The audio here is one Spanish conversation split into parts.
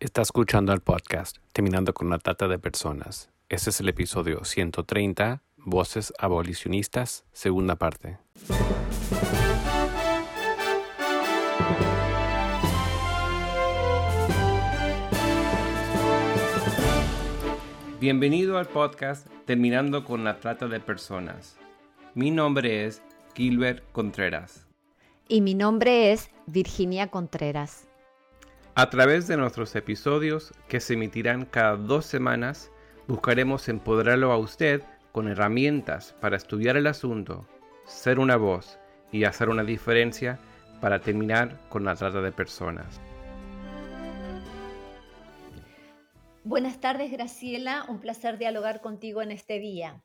Está escuchando el podcast Terminando con la Trata de Personas. Este es el episodio 130, Voces Abolicionistas, segunda parte. Bienvenido al podcast Terminando con la Trata de Personas. Mi nombre es Gilbert Contreras. Y mi nombre es Virginia Contreras. A través de nuestros episodios, que se emitirán cada dos semanas, buscaremos empoderarlo a usted con herramientas para estudiar el asunto, ser una voz y hacer una diferencia para terminar con la trata de personas. Buenas tardes, Graciela. Un placer dialogar contigo en este día.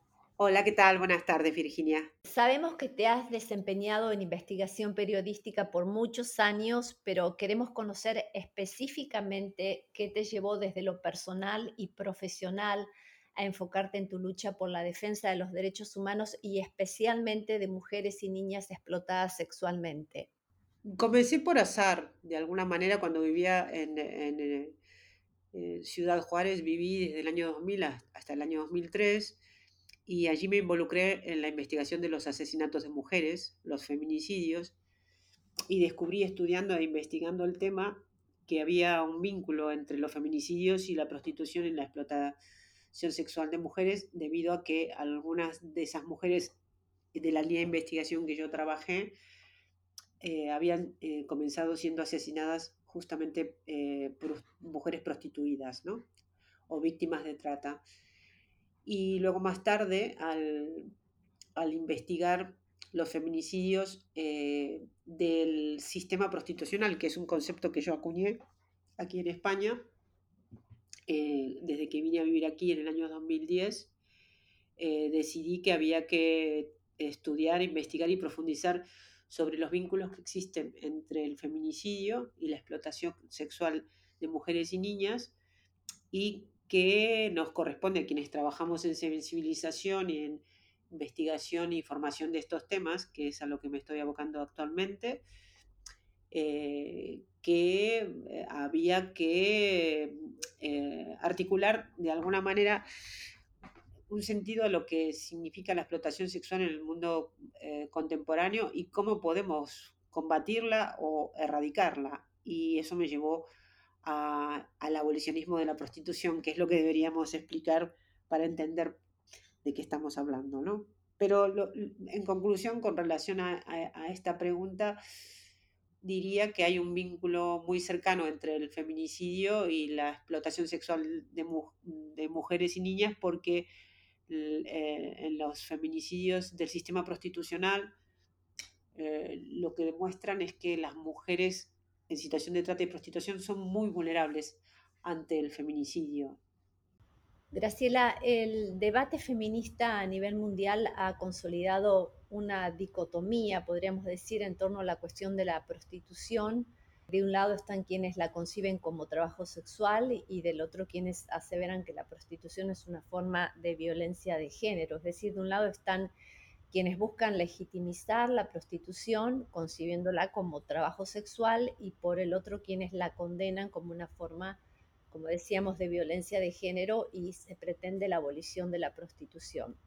Hola, ¿qué tal? Buenas tardes, Virginia. Sabemos que te has desempeñado en investigación periodística por muchos años, pero queremos conocer específicamente qué te llevó desde lo personal y profesional a enfocarte en tu lucha por la defensa de los derechos humanos y especialmente de mujeres y niñas explotadas sexualmente. Comencé por azar, de alguna manera, cuando vivía en, eh, Ciudad Juárez, viví desde el año 2000 hasta el año 2003 y allí me involucré en la investigación de los asesinatos de mujeres, los feminicidios, y descubrí estudiando e investigando el tema que había un vínculo entre los feminicidios y la prostitución y la explotación sexual de mujeres, debido a que algunas de esas mujeres de la línea de investigación que yo trabajé eh, habían eh, comenzado siendo asesinadas justamente eh, por mujeres prostituidas, ¿no? O víctimas de trata. Y luego más tarde, al, investigar los feminicidios eh, del sistema prostitucional, que es un concepto que yo acuñé aquí en España, eh, desde que vine a vivir aquí en el año 2010, eh, decidí que había que estudiar, investigar y profundizar sobre los vínculos que existen entre el feminicidio y la explotación sexual de mujeres y niñas y que nos corresponde a quienes trabajamos en sensibilización y en investigación y formación de estos temas, que es a lo que me estoy abocando actualmente, eh, que eh, había que eh, articular de alguna manera un sentido a lo que significa la explotación sexual en el mundo contemporáneo y cómo podemos combatirla o erradicarla. Y eso me llevó al abolicionismo de la prostitución, que es lo que deberíamos explicar para entender de qué estamos hablando, ¿no? Pero en conclusión, con relación a, esta pregunta, diría que hay un vínculo muy cercano entre el feminicidio y la explotación sexual de, mujeres y niñas, porque eh, en los feminicidios del sistema prostitucional eh, lo que demuestran es que las mujeres en situación de trata y prostitución son muy vulnerables ante el feminicidio. Graciela, el debate feminista a nivel mundial ha consolidado una dicotomía, podríamos decir, en torno a la cuestión de la prostitución. De un lado están quienes la conciben como trabajo sexual y del otro quienes aseveran que la prostitución es una forma de violencia de género. Es decir, de un lado están quienes buscan legitimizar la prostitución concibiéndola como trabajo sexual y por el otro quienes la condenan como una forma, como decíamos, de violencia de género y se pretende la abolición de la prostitución.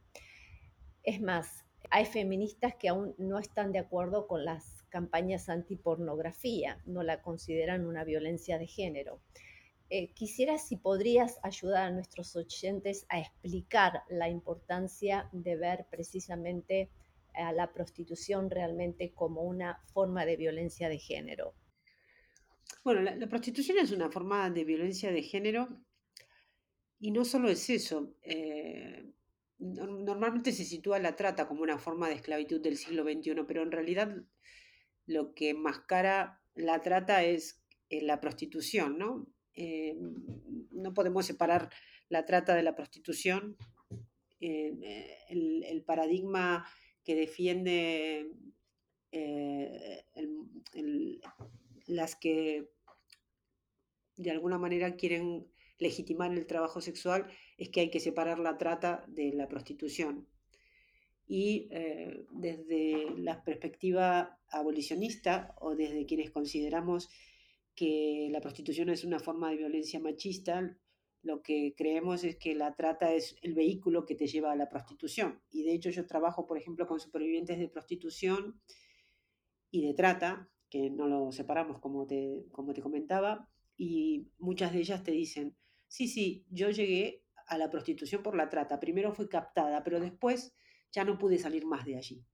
Es más, hay feministas que aún no están de acuerdo con las campañas antipornografía, no la consideran una violencia de género. Eh, quisiera si podrías ayudar a nuestros oyentes a explicar la importancia de ver precisamente a la prostitución realmente como una forma de violencia de género. Bueno, la, prostitución es una forma de violencia de género y no solo es eso. Eh, normalmente se sitúa la trata como una forma de esclavitud del siglo XXI, pero en realidad lo que mascara la trata es eh, la prostitución, ¿no? Eh, no podemos separar la trata de la prostitución. Eh, el, paradigma que defiende eh, las que de alguna manera quieren legitimar el trabajo sexual es que hay que separar la trata de la prostitución. Y desde la perspectiva abolicionista o desde quienes consideramos que la prostitución es una forma de violencia machista, lo que creemos es que la trata es el vehículo que te lleva a la prostitución. Y de hecho yo trabajo, por ejemplo, con supervivientes de prostitución y de trata, que no lo separamos como te, como te comentaba, y muchas de ellas te dicen, sí, sí, yo llegué a la prostitución por la trata, primero fui captada, pero después ya no pude salir más de allí.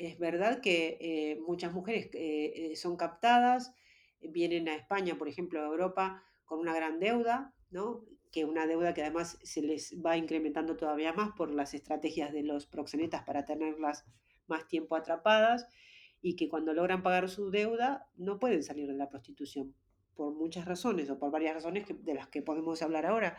Es verdad que eh, muchas mujeres eh, eh, son captadas, vienen a España, por ejemplo, a Europa, con una gran deuda, ¿no? que una deuda que además se les va incrementando todavía más por las estrategias de los proxenetas para tenerlas más tiempo atrapadas y que cuando logran pagar su deuda no pueden salir de la prostitución por muchas razones o por varias razones de las que podemos hablar ahora.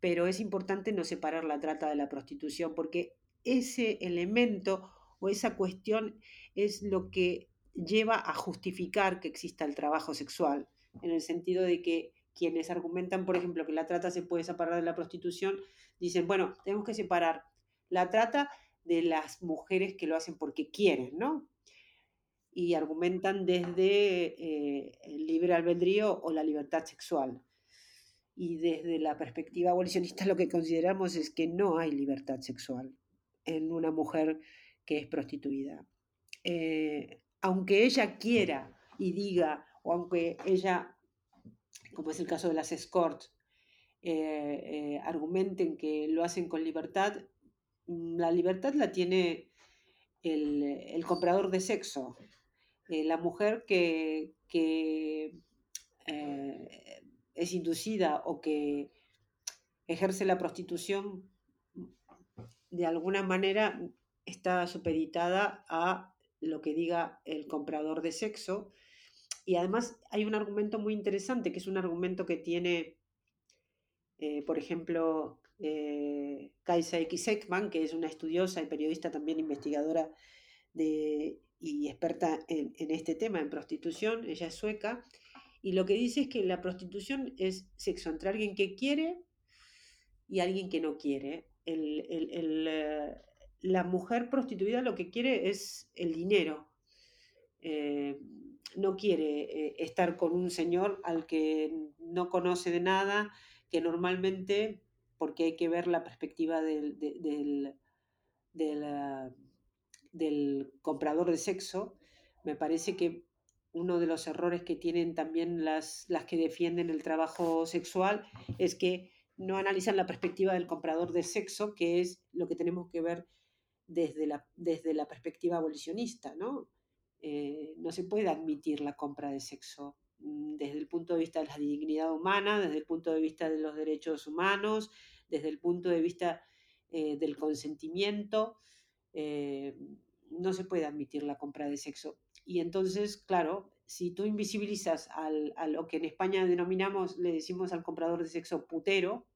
Pero es importante no separar la trata de la prostitución porque ese elemento o esa cuestión es lo que lleva a justificar que exista el trabajo sexual, en el sentido de que quienes argumentan, por ejemplo, que la trata se puede separar de la prostitución, dicen, bueno, tenemos que separar la trata de las mujeres que lo hacen porque quieren, ¿no? Y argumentan desde eh, el libre albedrío o la libertad sexual. Y desde la perspectiva abolicionista lo que consideramos es que no hay libertad sexual en una mujer que es prostituida. Eh, aunque ella quiera y diga, o aunque ella como es el caso de las escorts, eh, eh, argumenten que lo hacen con libertad, mm, la libertad la tiene el, comprador de sexo. La mujer que, es inducida o que ejerce la prostitución de alguna manera está supeditada a lo que diga el comprador de sexo y además hay un argumento muy interesante, que es un argumento que tiene, eh, por ejemplo, eh, Kaisa X. Ekman, que es una estudiosa y periodista también investigadora de, y experta en, este tema, en prostitución, ella es sueca, y lo que dice es que la prostitución es sexo entre alguien que quiere y alguien que no quiere. Eh, la mujer prostituida lo que quiere es el dinero. No quiere eh, estar con un señor al que no conoce de nada, que normalmente, porque hay que ver la perspectiva del, del, comprador de sexo, me parece que uno de los errores que tienen también las, las que defienden el trabajo sexual es que no analizan la perspectiva del comprador de sexo, que es lo que tenemos que ver desde la, desde la perspectiva abolicionista, ¿no? Eh, no se puede admitir la compra de sexo mm, desde el punto de vista de la dignidad humana, desde el punto de vista de los derechos humanos, desde el punto de vista eh, del consentimiento. Eh, no se puede admitir la compra de sexo. Y entonces, claro, si tú invisibilizas a lo que en España denominamos, le decimos al comprador de sexo putero,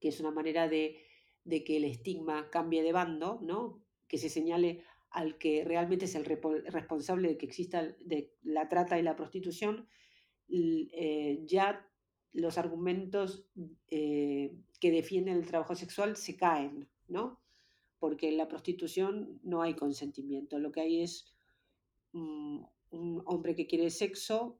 que es una manera de, de que el estigma cambie de bando, ¿no? que se señale al que realmente es el responsable de que exista la trata y la prostitución, eh, ya los argumentos eh, que defienden el trabajo sexual se caen, ¿no? Porque en la prostitución no hay consentimiento, lo que hay es un hombre que quiere sexo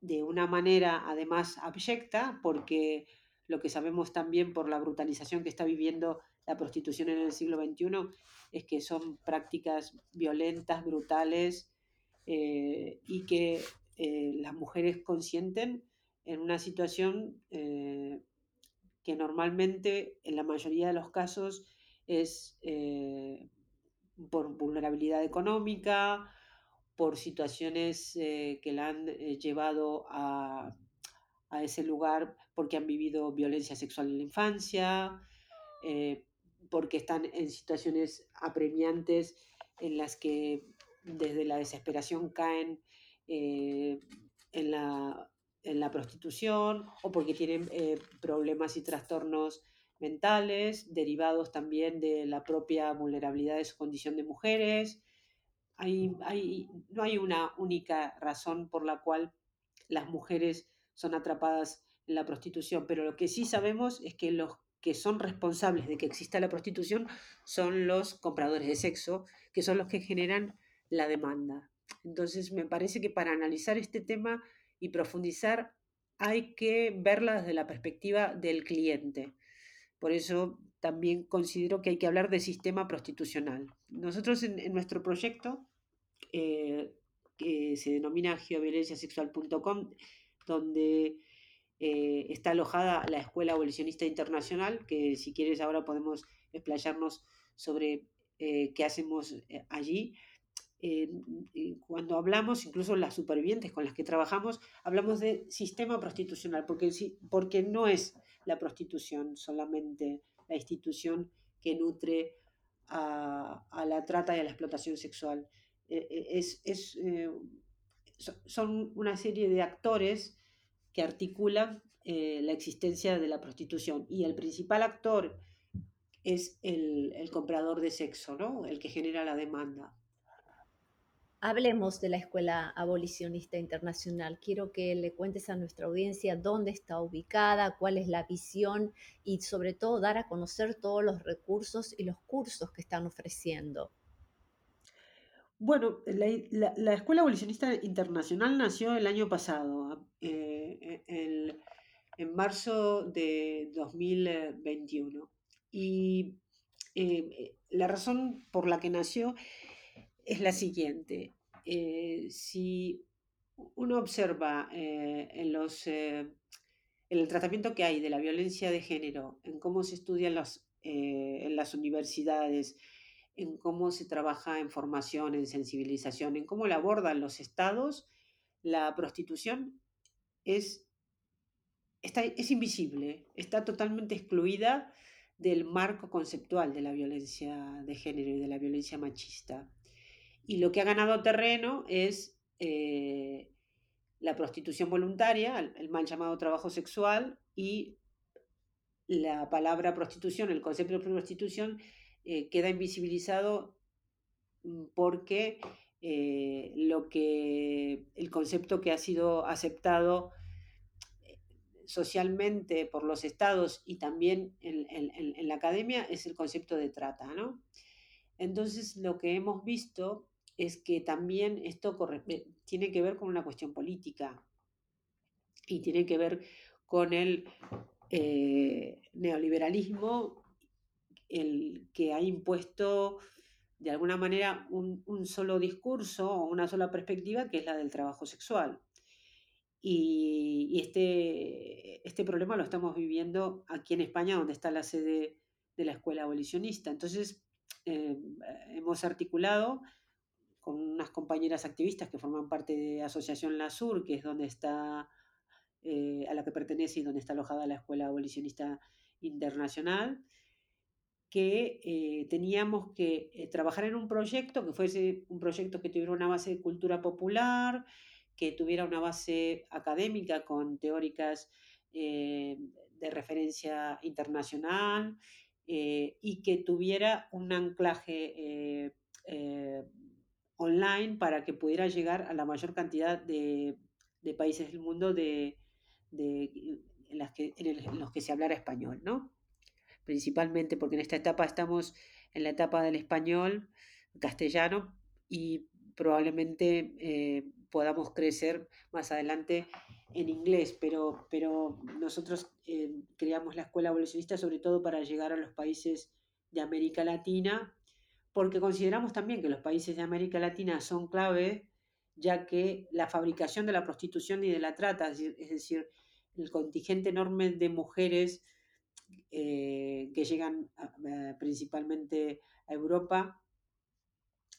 de una manera además abyecta, porque lo que sabemos también por la brutalización que está viviendo la prostitución en el siglo XXI es que son prácticas violentas, brutales eh, y que eh, las mujeres consienten en una situación eh, que normalmente en la mayoría de los casos es por vulnerabilidad económica, por situaciones que la han llevado a, a, ese lugar porque han vivido violencia sexual en la infancia, porque están en situaciones apremiantes en las que desde la desesperación caen eh, en, la, prostitución o porque tienen eh, problemas y trastornos mentales derivados también de la propia vulnerabilidad de su condición de mujeres. no hay una única razón por la cual las mujeres son atrapadas en la prostitución, pero lo que sí sabemos es que los que son responsables de que exista la prostitución son los compradores de sexo, que son los que generan la demanda. Entonces, me parece que para analizar este tema y profundizar hay que verla desde la perspectiva del cliente. Por eso también considero que hay que hablar de sistema prostitucional. Nosotros en, nuestro proyecto, eh, que se denomina geoviolenciasexual.com, donde eh, está alojada la Escuela Abolicionista Internacional, que si quieres ahora podemos explayarnos sobre eh, qué hacemos allí. cuando hablamos, incluso las supervivientes con las que trabajamos, hablamos de sistema prostitucional, porque, porque no es la prostitución solamente la institución que nutre a, la trata y a la explotación sexual. Eh, eh, es, eh, son una serie de actores que articulan la existencia de la prostitución y el principal actor es el, el comprador de sexo, ¿no? el que genera la demanda. Hablemos de la Escuela Abolicionista Internacional. Quiero que le cuentes a nuestra audiencia dónde está ubicada, cuál es la visión y sobre todo dar a conocer todos los recursos y los cursos que están ofreciendo. Bueno, la, Escuela Abolicionista Internacional nació el año pasado, eh, en marzo de 2021. Y eh, la razón por la que nació es la siguiente. Eh, si uno observa eh, en, los, eh, en el tratamiento que hay de la violencia de género, en cómo se estudia en las universidades, en cómo se trabaja en formación, en sensibilización, en cómo la abordan los estados, la prostitución es, es invisible, está totalmente excluida del marco conceptual de la violencia de género y de la violencia machista. Y lo que ha ganado terreno es eh, la prostitución voluntaria, el, mal llamado trabajo sexual y la palabra prostitución, el concepto de prostitución eh, queda invisibilizado mm, porque eh, lo que el concepto que ha sido aceptado socialmente por los estados y también en, la academia es el concepto de trata, ¿no? Entonces lo que hemos visto es que también esto eh, tiene que ver con una cuestión política y tiene que ver con el eh, neoliberalismo, el que ha impuesto de alguna manera un, solo discurso o una sola perspectiva, que es la del trabajo sexual. Y, este, este problema lo estamos viviendo aquí en España, donde está la sede de la escuela abolicionista. Entonces, eh, hemos articulado con unas compañeras activistas que forman parte de Asociación La Sur, que es donde está, eh, a la que pertenece y donde está alojada la Escuela Abolicionista Internacional, que eh, teníamos que eh, trabajar en un proyecto que fuese un proyecto que tuviera una base de cultura popular, que tuviera una base académica con teóricas de referencia internacional y que tuviera un anclaje online para que pudiera llegar a la mayor cantidad de, países del mundo de, en, las que, en, los que se hablara español, ¿no? Principalmente porque en esta etapa estamos en la etapa del español, castellano, y probablemente eh, podamos crecer más adelante en inglés, pero, pero nosotros eh, creamos la escuela evolucionista sobre todo para llegar a los países de América Latina porque consideramos también que los países de América Latina son clave, ya que la fabricación de la prostitución y de la trata, es decir, el contingente enorme de mujeres eh, que llegan principalmente a Europa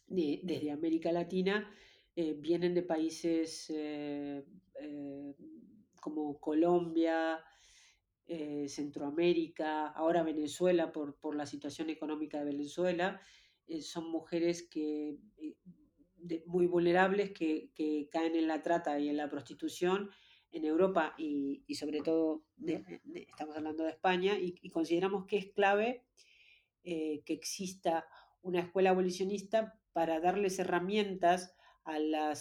desde América Latina, eh, vienen de países eh, como Colombia, Centroamérica, ahora Venezuela por, por, la situación económica de Venezuela, eh, son mujeres que, eh, muy vulnerables que, caen en la trata y en la prostitución en Europa y, sobre todo estamos hablando de España y, consideramos que es clave eh, que exista una escuela abolicionista para darles herramientas a la,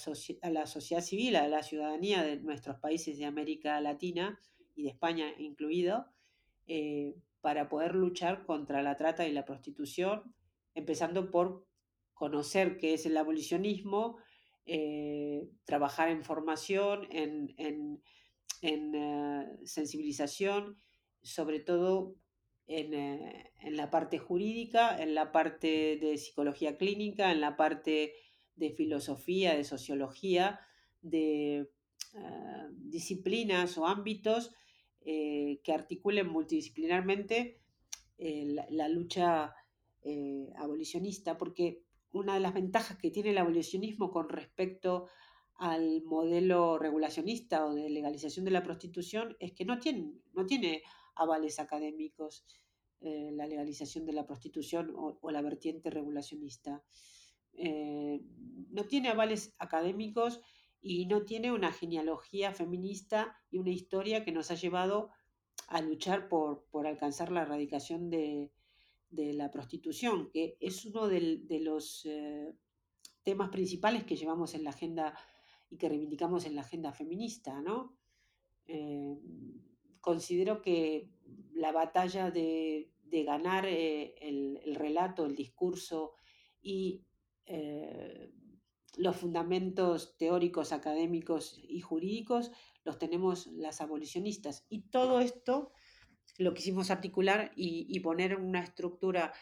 a la sociedad civil, a la ciudadanía de nuestros países de América Latina y de España incluido, para poder luchar contra la trata y la prostitución empezando por conocer qué es el abolicionismo, eh, trabajar en formación, en, en, eh, sensibilización, sobre todo en, en, la parte jurídica, en la parte de psicología clínica, en la parte de filosofía, de sociología, de disciplinas o ámbitos que articulen multidisciplinarmente la, la, lucha abolicionista, porque una de las ventajas que tiene el abolicionismo con respecto al modelo regulacionista o de legalización de la prostitución es que no tiene, no tiene avales académicos eh, la legalización de la prostitución o, la vertiente regulacionista. Eh, no tiene avales académicos y no tiene una genealogía feminista y una historia que nos ha llevado a luchar por, por alcanzar la erradicación de, de la prostitución, que es uno de, los eh, temas principales que llevamos en la agenda y que reivindicamos en la agenda feminista, ¿no? Eh, considero que la batalla de, ganar eh, el, relato, el discurso y los fundamentos teóricos, académicos y jurídicos los tenemos las abolicionistas. Y todo esto lo quisimos articular y, poner una estructura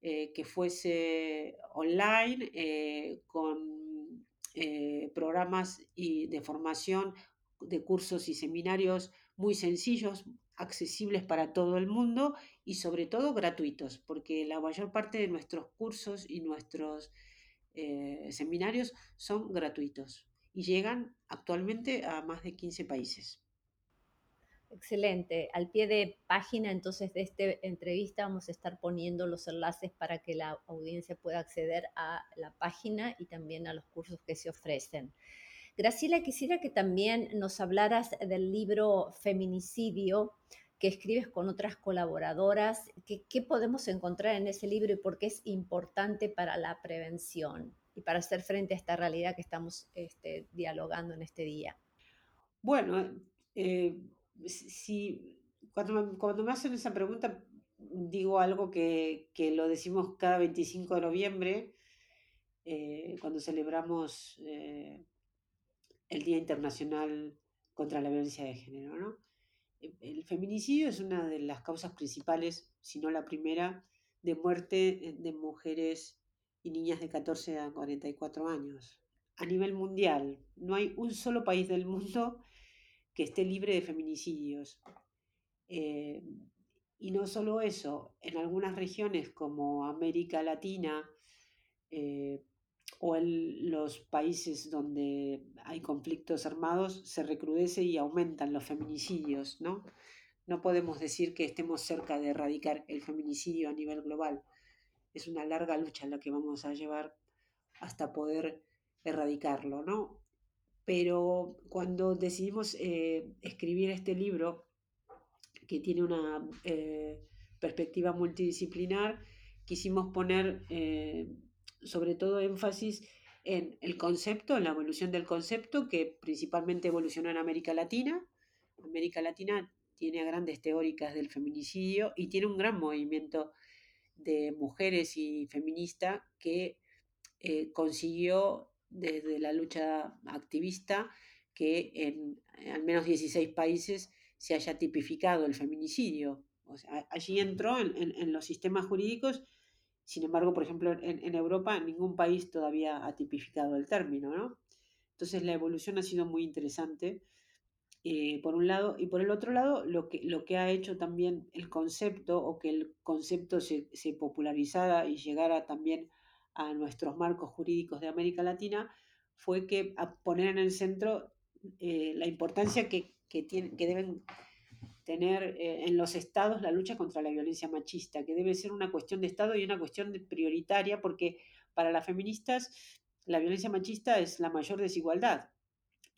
eh, que fuese online, eh, con eh, programas y de formación, de cursos y seminarios muy sencillos, accesibles para todo el mundo y sobre todo gratuitos, porque la mayor parte de nuestros cursos y nuestros seminarios son gratuitos y llegan actualmente a más de 15 países. Excelente. Al pie de página entonces de esta entrevista vamos a estar poniendo los enlaces para que la audiencia pueda acceder a la página y también a los cursos que se ofrecen. Graciela, quisiera que también nos hablaras del libro Feminicidio que escribes con otras colaboradoras. ¿Qué, podemos encontrar en ese libro y por qué es importante para la prevención y para hacer frente a esta realidad que estamos este, dialogando en este día? Bueno, eh, si, cuando, cuando me hacen esa pregunta, digo algo que, que lo decimos cada 25 de noviembre, eh, cuando celebramos eh, el Día Internacional contra la Violencia de Género. ¿no? E, el feminicidio es una de las causas principales, si no la primera, de muerte de mujeres y niñas de 14 a 44 años. A nivel mundial, no hay un solo país del mundo que esté libre de feminicidios. Eh, y no solo eso, en algunas regiones como América Latina eh, o en los países donde hay conflictos armados, se recrudece y aumentan los feminicidios, ¿no? No podemos decir que estemos cerca de erradicar el feminicidio a nivel global. Es una larga lucha la que vamos a llevar hasta poder erradicarlo, ¿no? Pero cuando decidimos eh, escribir este libro, que tiene una eh, perspectiva multidisciplinar, quisimos poner eh, sobre todo énfasis en el concepto, en la evolución del concepto, que principalmente evolucionó en América Latina. América Latina tiene grandes teóricas del feminicidio y tiene un gran movimiento de mujeres y feministas que consiguió desde la lucha activista que en, al menos 16 países se haya tipificado el feminicidio. O sea, allí entró en, los sistemas jurídicos, sin embargo, por ejemplo, en, Europa ningún país todavía ha tipificado el término, ¿no? Entonces la evolución ha sido muy interesante, eh, por un lado, y por el otro lado, lo que, lo que ha hecho también el concepto, o que el concepto se, se popularizara y llegara también a nuestros marcos jurídicos de América Latina fue que poner en el centro eh, la importancia que, que, que deben tener eh, en los estados la lucha contra la violencia machista, que debe ser una cuestión de estado y una cuestión prioritaria, porque para las feministas la violencia machista es la mayor desigualdad.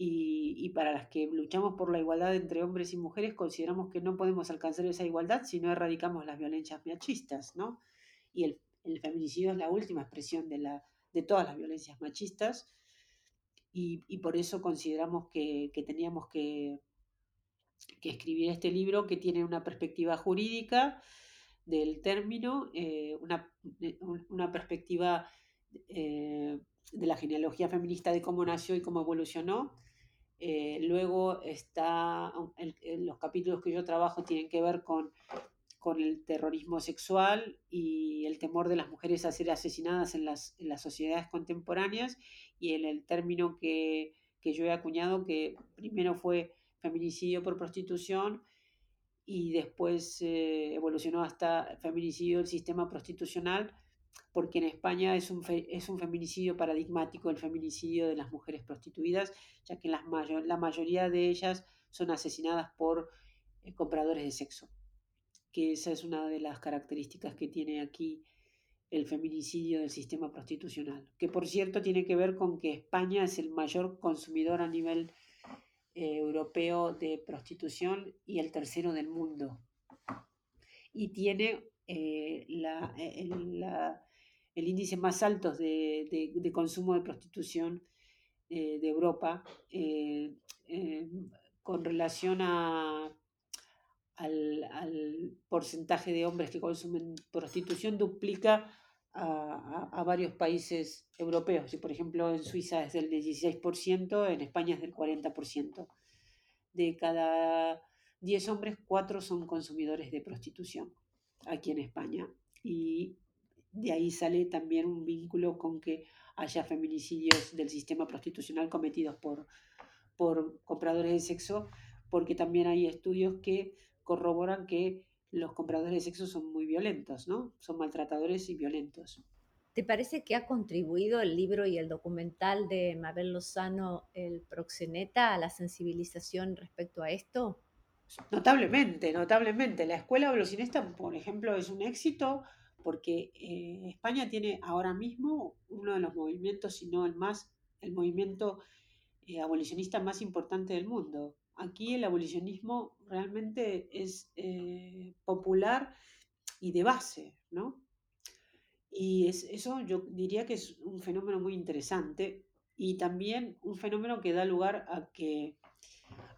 Y, y, para las que luchamos por la igualdad entre hombres y mujeres, consideramos que no podemos alcanzar esa igualdad si no erradicamos las violencias machistas, ¿no? Y el el feminicidio es la última expresión de, todas las violencias machistas y, por eso consideramos que, teníamos que, escribir este libro que tiene una perspectiva jurídica del término, eh, una, una, perspectiva eh, de la genealogía feminista de cómo nació y cómo evolucionó. Eh, luego está, los capítulos que yo trabajo tienen que ver con, con el terrorismo sexual y el temor de las mujeres a ser asesinadas en las, sociedades contemporáneas y en el término que, yo he acuñado, que primero fue feminicidio por prostitución y después eh, evolucionó hasta feminicidio del sistema prostitucional, porque en España es un, es un feminicidio paradigmático el feminicidio de las mujeres prostituidas, ya que las la mayoría de ellas son asesinadas por eh, compradores de sexo, que esa es una de las características que tiene aquí el feminicidio del sistema prostitucional, que por cierto tiene que ver con que España es el mayor consumidor a nivel eh, europeo de prostitución y el tercero del mundo. Y tiene eh, la, el índice más alto de, de, consumo de prostitución eh, de Europa con relación a, al, al, porcentaje de hombres que consumen prostitución duplica a, a, varios países europeos. Por ejemplo, en Suiza es del 16%, en España es del 40%. De cada 10 hombres, 4 son consumidores de prostitución aquí en España. Y de ahí sale también un vínculo con que haya feminicidios del sistema prostitucional cometidos por, por compradores de sexo, porque también hay estudios que corroboran que los compradores de sexo son muy violentos, ¿no? Son maltratadores y violentos. ¿Te parece que ha contribuido el libro y el documental de Mabel Lozano, El Proxeneta, a la sensibilización respecto a esto? Notablemente, notablemente. La escuela evolucionista, por ejemplo, es un éxito porque eh, España tiene ahora mismo uno de los movimientos, si no el más, el movimiento eh, abolicionista más importante del mundo aquí el abolicionismo realmente es eh, popular y de base, ¿no? Y es, eso yo diría que es un fenómeno muy interesante y también un fenómeno que da lugar a que,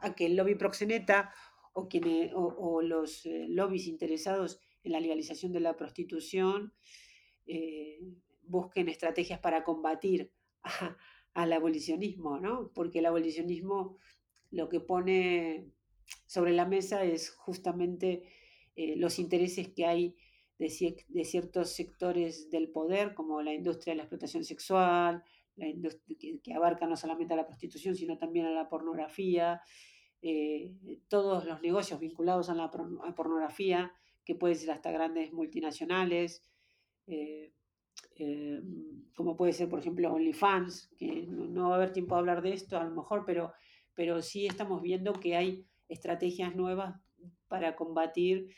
a que el lobby proxeneta o, o, los eh, lobbies interesados en la legalización de la prostitución eh, busquen estrategias para combatir al abolicionismo, ¿no? Porque el abolicionismo lo que pone sobre la mesa es justamente eh, los intereses que hay de, de, ciertos sectores del poder, como la industria de la explotación sexual, la que, abarca no solamente a la prostitución, sino también a la pornografía, eh, todos los negocios vinculados a la pornografía, que pueden ser hasta grandes multinacionales, eh, como puede ser, por ejemplo, OnlyFans, que no, no, va a haber tiempo de hablar de esto a lo mejor, pero pero sí estamos viendo que hay estrategias nuevas para combatir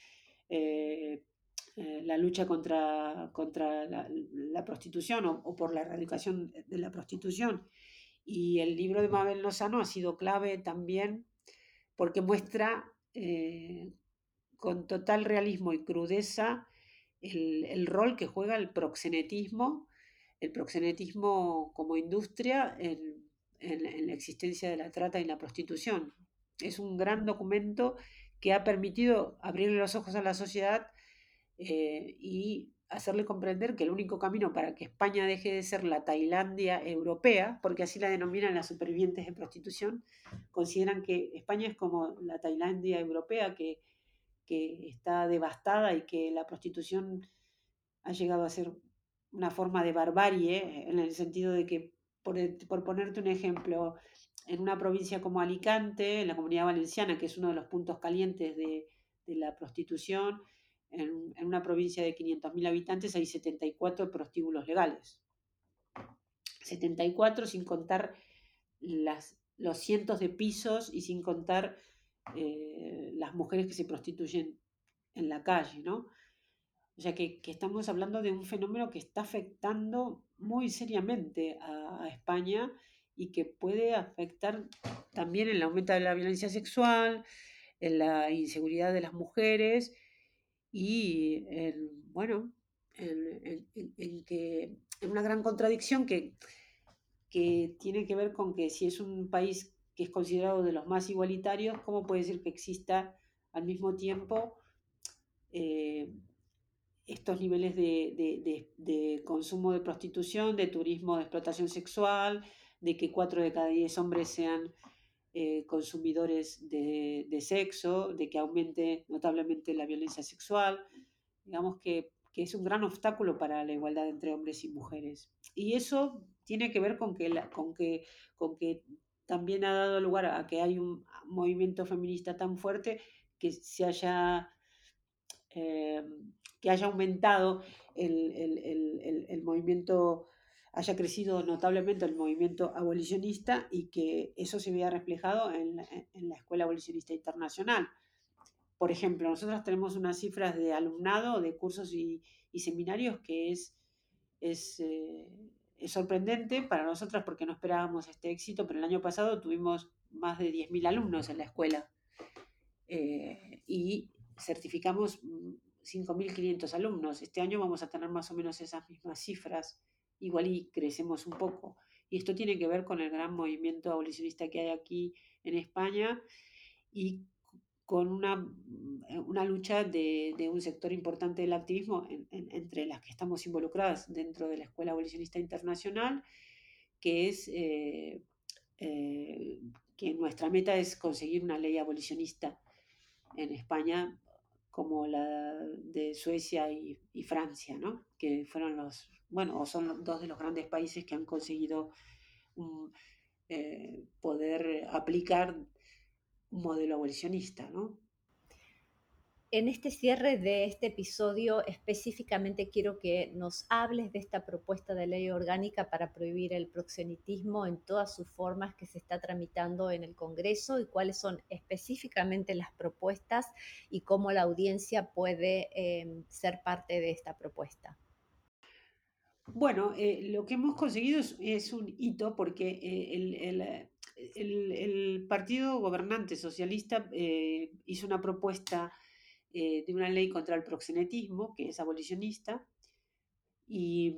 eh, eh, la lucha contra, contra la, prostitución o, por la erradicación de la prostitución. Y el libro de Mabel Lozano ha sido clave también porque muestra eh, con total realismo y crudeza el, el, rol que juega el proxenetismo, el proxenetismo como industria en, en, la existencia de la trata y la prostitución. Es un gran documento que ha permitido abrirle los ojos a la sociedad eh, y hacerle comprender que el único camino para que España deje de ser la Tailandia europea, porque así la denominan las supervivientes de prostitución, consideran que España es como la Tailandia europea que, que está devastada y que la prostitución ha llegado a ser una forma de barbarie, en el sentido de que por, ponerte un ejemplo, en una provincia como Alicante, en la comunidad valenciana, que es uno de los puntos calientes de, la prostitución, en, una provincia de 500.000 habitantes hay 74 prostíbulos legales. 74 sin contar las, los cientos de pisos y sin contar eh, las mujeres que se prostituyen en la calle, ¿no? O sea que, estamos hablando de un fenómeno que está afectando muy seriamente a, España y que puede afectar también en el aumento de la violencia sexual, en la inseguridad de las mujeres y en, bueno, en, que en una gran contradicción que, que tiene que ver con que si es un país que es considerado de los más igualitarios, ¿cómo puede ser que exista al mismo tiempo eh, estos niveles de, consumo de prostitución, de turismo de explotación sexual, de que cuatro de cada diez hombres sean eh, consumidores de, sexo, de que aumente notablemente la violencia sexual. Digamos que, es un gran obstáculo para la igualdad entre hombres y mujeres. Y eso tiene que ver con que, con que, con que también ha dado lugar a que hay un movimiento feminista tan fuerte que se haya eh, que haya aumentado el, movimiento, haya crecido notablemente el movimiento abolicionista y que eso se vea reflejado en la, Escuela Abolicionista Internacional. Por ejemplo, nosotros tenemos unas cifras de alumnado de cursos y, seminarios que es, eh, es, sorprendente para nosotras porque no esperábamos este éxito, pero el año pasado tuvimos más de 10.000 alumnos en la escuela eh, y certificamos 5.500 alumnos. Este año vamos a tener más o menos esas mismas cifras, igual y crecemos un poco. Y esto tiene que ver con el gran movimiento abolicionista que hay aquí en España y con una, una lucha de, un sector importante del activismo entre las que estamos involucradas dentro de la Escuela Abolicionista Internacional, que es eh, eh, que nuestra meta es conseguir una ley abolicionista en España como la de Suecia y, Francia, ¿no? que fueron los, bueno, o son dos de los grandes países que han conseguido eh, poder aplicar un modelo abolicionista. ¿no? En este cierre de este episodio específicamente quiero que nos hables de esta propuesta de ley orgánica para prohibir el proxenetismo en todas sus formas que se está tramitando en el Congreso y cuáles son específicamente las propuestas y cómo la audiencia puede em, ser parte de esta propuesta. Bueno, eh, lo que hemos conseguido es, un hito porque eh, el, partido gobernante socialista eh, hizo una propuesta eh, de una ley contra el proxenetismo, que es abolicionista, y,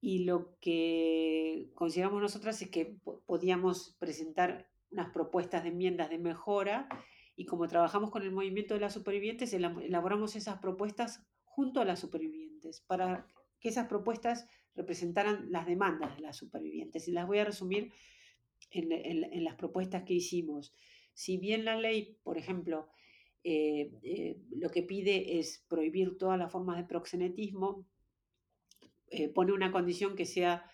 y lo que consideramos nosotras es que podíamos presentar unas propuestas de enmiendas de mejora, y como trabajamos con el movimiento de las supervivientes, elaboramos esas propuestas junto a las supervivientes, para que esas propuestas representaran las demandas de las supervivientes. Y las voy a resumir en, en las propuestas que hicimos. Si bien la ley, por ejemplo, eh, eh, lo que pide es prohibir todas las formas de proxenetismo, eh, pone una condición que sea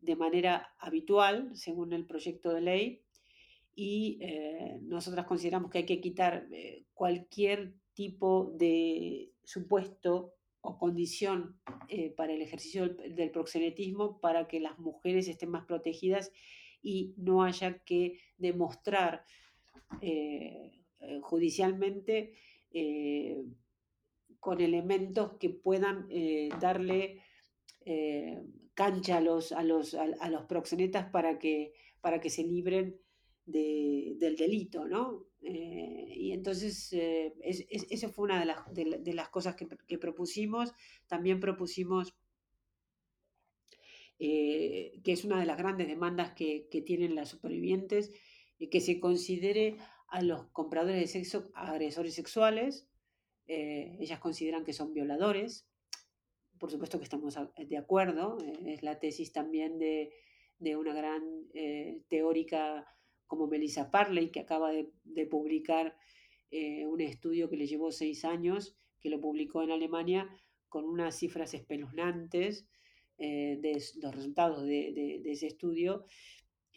de manera habitual, según el proyecto de ley, y nosotras consideramos que hay que quitar cualquier tipo de supuesto o condición para el ejercicio del, proxenetismo para que las mujeres estén más protegidas y no haya que demostrar judicialmente eh, con elementos que puedan eh, darle cancha a los, a, los, a, los proxenetas para que, para que se libren del delito, ¿no? y entonces, es, eso fue una de las, de, las cosas que, propusimos. También propusimos que es una de las grandes demandas que, que tienen las supervivientes, que se considere a los compradores de sexo agresores sexuales. Eh, ellas consideran que son violadores. Por supuesto que estamos de acuerdo. Eh, es la tesis también de, una gran eh, teórica como Melissa Parley, que acaba de, publicar un estudio que le llevó seis años, que lo publicó en Alemania, con unas cifras espeluznantes de los resultados de, de ese estudio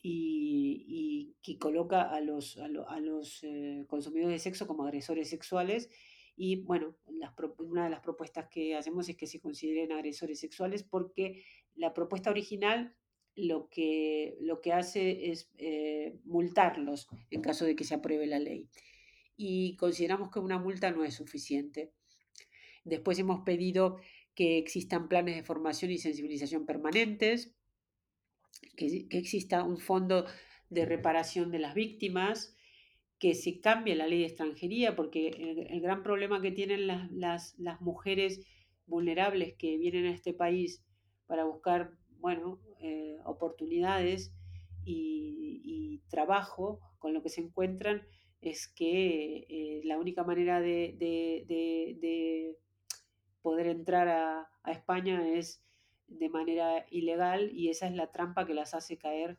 y, que coloca a los, a, los eh, consumidores de sexo como agresores sexuales. Y bueno, una de las propuestas que hacemos es que se consideren agresores sexuales porque la propuesta original lo que, lo que hace es eh, multarlos en caso de que se apruebe la ley. Y consideramos que una multa no es suficiente. Después hemos pedido que existan planes de formación y sensibilización permanentes, que, exista un fondo de reparación de las víctimas, que se cambie la ley de extranjería, porque el, gran problema que tienen las, mujeres vulnerables que vienen a este país para buscar, bueno, eh, oportunidades y, trabajo, con lo que se encuentran es que eh, la única manera de, poder entrar a, España es de manera ilegal y esa es la trampa que las hace caer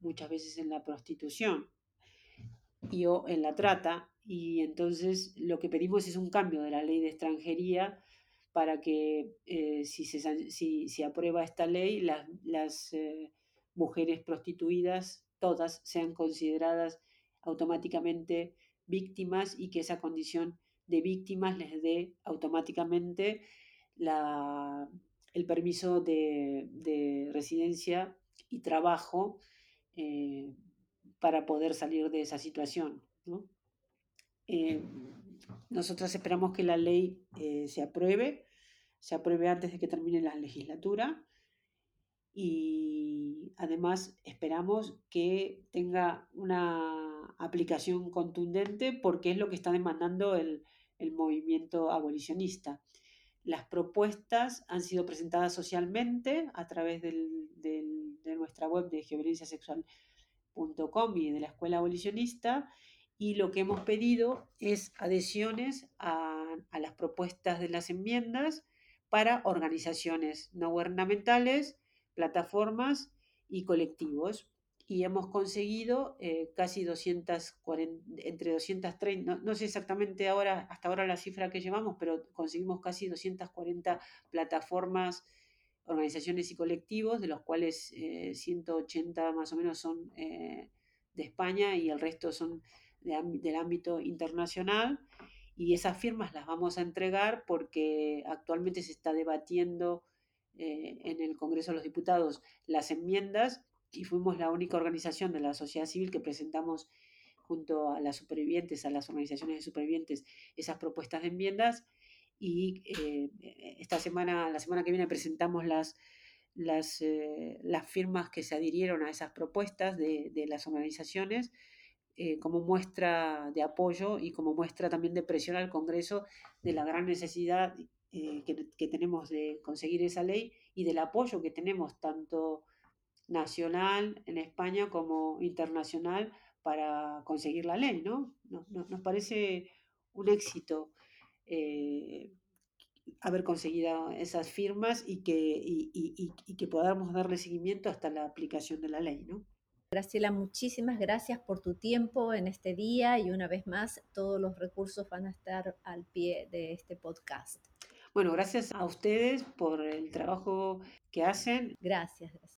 muchas veces en la prostitución y o en la trata. Y entonces lo que pedimos es un cambio de la ley de extranjería para que eh, si, se, si, aprueba esta ley, las, las eh, mujeres prostituidas, todas, sean consideradas automáticamente víctimas y que esa condición de víctimas les dé automáticamente la, el permiso de, residencia y trabajo eh, para poder salir de esa situación. Eh, nosotros esperamos que la ley eh, se apruebe, se apruebe antes de que termine la legislatura y además esperamos que tenga una aplicación contundente porque es lo que está demandando el, movimiento abolicionista. Las propuestas han sido presentadas socialmente a través de nuestra web de geoviolenciasexual.com y de la Escuela Abolicionista y lo que hemos pedido es adhesiones a, las propuestas de las enmiendas para organizaciones no gubernamentales, plataformas y colectivos. Y hemos conseguido eh, casi 240, entre 230, no, sé exactamente ahora, hasta ahora la cifra que llevamos, pero conseguimos casi 240 plataformas, organizaciones y colectivos, de los cuales 180 eh, más o menos son eh, de España y el resto son del ámbito internacional. Y esas firmas las vamos a entregar porque actualmente se está debatiendo en el Congreso de los Diputados las enmiendas y fuimos la única organización de la sociedad civil que presentamos junto a las supervivientes, a las organizaciones de supervivientes, esas propuestas de enmiendas. Y eh, esta semana, la semana que viene presentamos las, las, eh, las firmas que se adhirieron a esas propuestas de, de las organizaciones eh, como muestra de apoyo y como muestra también de presión al Congreso de la gran necesidad eh, que, tenemos de conseguir esa ley y del apoyo que tenemos tanto nacional en España como internacional para conseguir la ley, ¿no? Nos, parece un éxito eh, haber conseguido esas firmas y que, y que podamos darle seguimiento hasta la aplicación de la ley, ¿no? Graciela, muchísimas gracias por tu tiempo en este día y una vez más todos los recursos van a estar al pie de este podcast. Bueno, gracias a ustedes por el trabajo que hacen. Gracias.